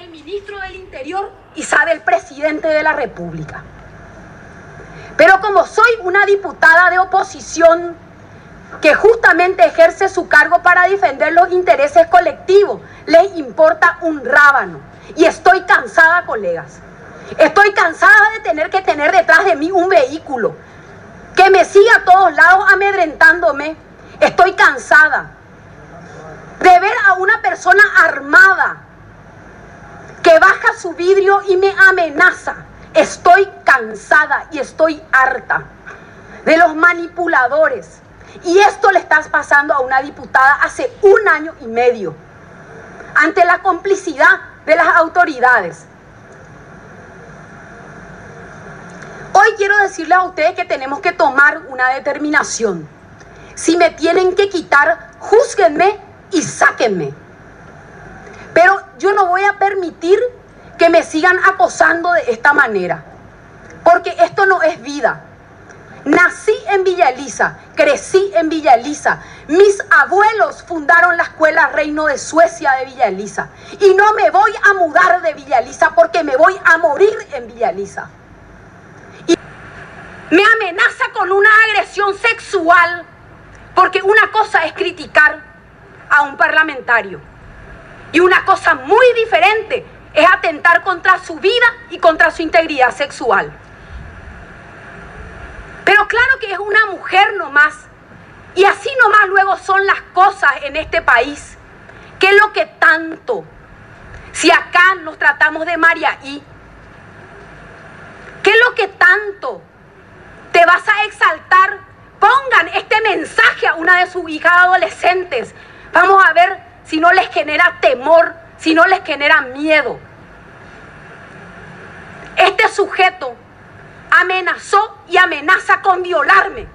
el ministro del Interior y sabe el presidente de la República. Pero como soy una diputada de oposición que justamente ejerce su cargo para defender los intereses colectivos, les importa un rábano. Y estoy cansada, colegas. Estoy cansada de tener que tener detrás de mí un vehículo que me siga a todos lados amedrentándome. Estoy cansada de ver a una persona armada que baja su vidrio y me amenaza. Estoy cansada y estoy harta de los manipuladores. Y esto le estás pasando a una diputada hace un año y medio, ante la complicidad de las autoridades. Hoy quiero decirles a ustedes que tenemos que tomar una determinación. Si me tienen que quitar, júzguenme y sáquenme. Pero yo no voy a permitir que me sigan acosando de esta manera. Porque esto no es vida. Nací en Villa Elisa, crecí en Villa Elisa. Mis abuelos fundaron la escuela Reino de Suecia de Villa Elisa. Y no me voy a mudar de Villa Elisa porque me voy a morir en Villa Elisa. Y me amenaza con una agresión sexual porque una cosa es criticar a un parlamentario. Y una cosa muy diferente es atentar contra su vida y contra su integridad sexual. Pero claro que es una mujer nomás. Y así nomás luego son las cosas en este país. ¿Qué es lo que tanto? Si acá nos tratamos de María y ¿qué es lo que tanto te vas a exaltar? Pongan este mensaje a una de sus hijas adolescentes. Vamos a ver si no les genera temor, si no les genera miedo. Este sujeto amenazó y amenaza con violarme.